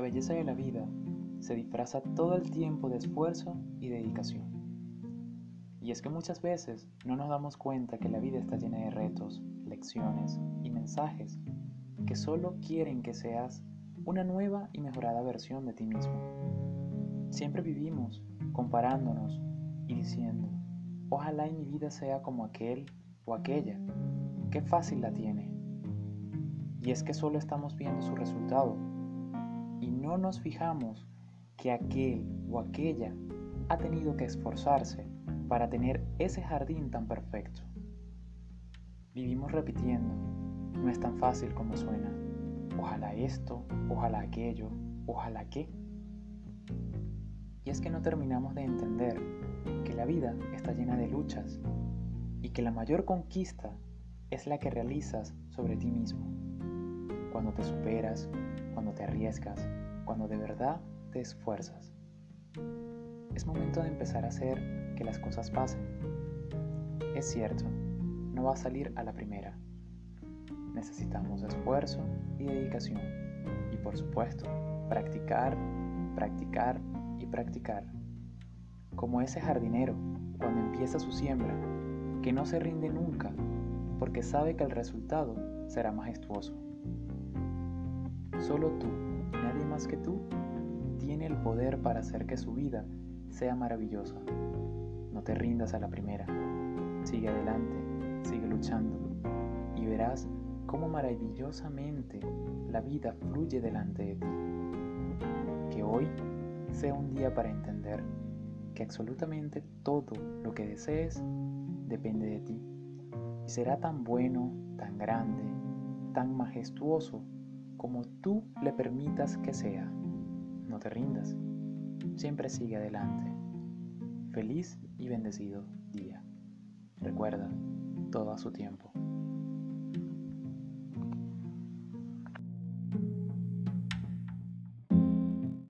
belleza de la vida se disfraza todo el tiempo de esfuerzo y dedicación. Y es que muchas veces no nos damos cuenta que la vida está llena de retos, lecciones y mensajes que solo quieren que seas una nueva y mejorada versión de ti mismo. Siempre vivimos comparándonos y diciendo, ojalá y mi vida sea como aquel o aquella, qué fácil la tiene. Y es que solo estamos viendo su resultado y no nos fijamos que aquel o aquella ha tenido que esforzarse para tener ese jardín tan perfecto. Vivimos repitiendo, no es tan fácil como suena. Ojalá esto, ojalá aquello, ojalá qué. Y es que no terminamos de entender que la vida está llena de luchas y que la mayor conquista es la que realizas sobre ti mismo. Cuando te superas, cuando te arriesgas, cuando de verdad te esfuerzas. Es momento de empezar a hacer que las cosas pasen. Es cierto, no va a salir a la primera. Necesitamos esfuerzo y dedicación. Y por supuesto, practicar, practicar y practicar. Como ese jardinero cuando empieza su siembra, que no se rinde nunca porque sabe que el resultado será majestuoso. Solo tú, nadie más que tú, tiene el poder para hacer que su vida sea maravillosa. No te rindas a la primera. Sigue adelante, sigue luchando y verás cómo maravillosamente la vida fluye delante de ti. Que hoy sea un día para entender que absolutamente todo lo que desees depende de ti y será tan bueno, tan grande, tan majestuoso como tú le permitas que sea. No te rindas, siempre sigue adelante. Feliz y bendecido día. Recuerda, todo a su tiempo.